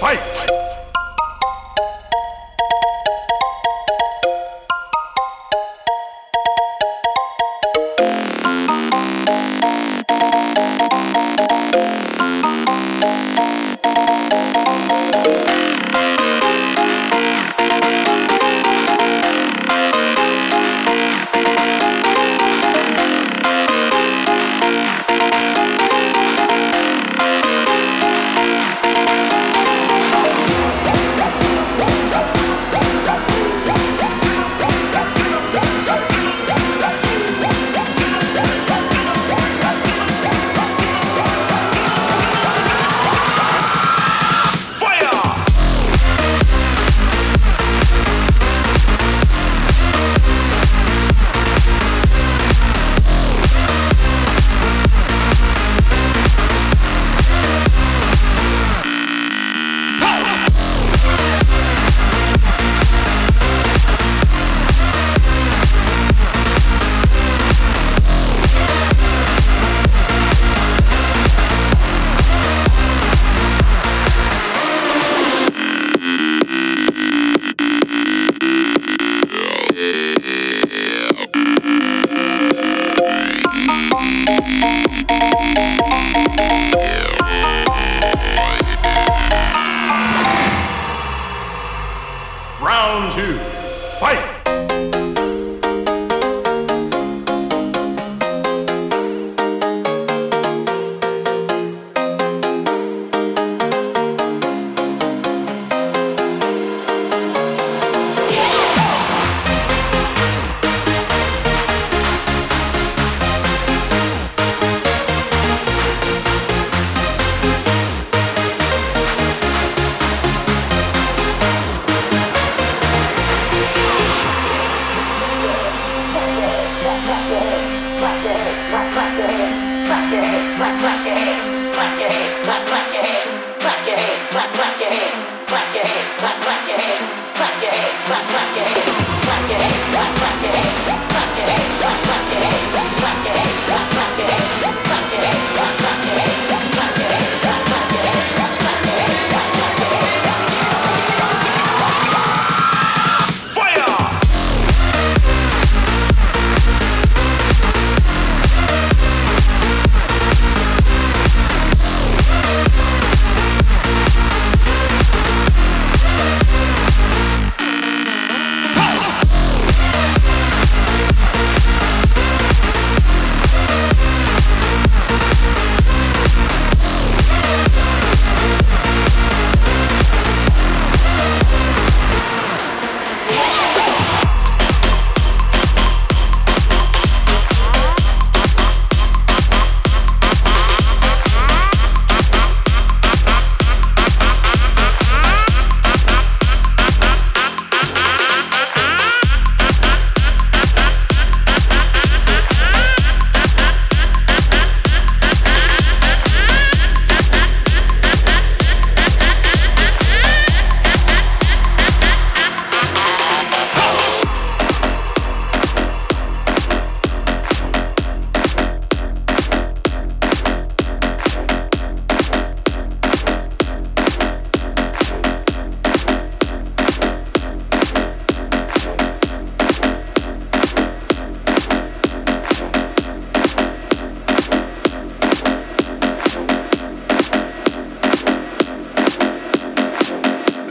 fight! Round two, Like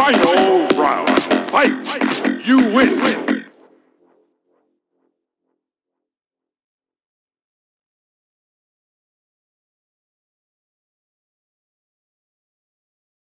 Final round, fight! You win!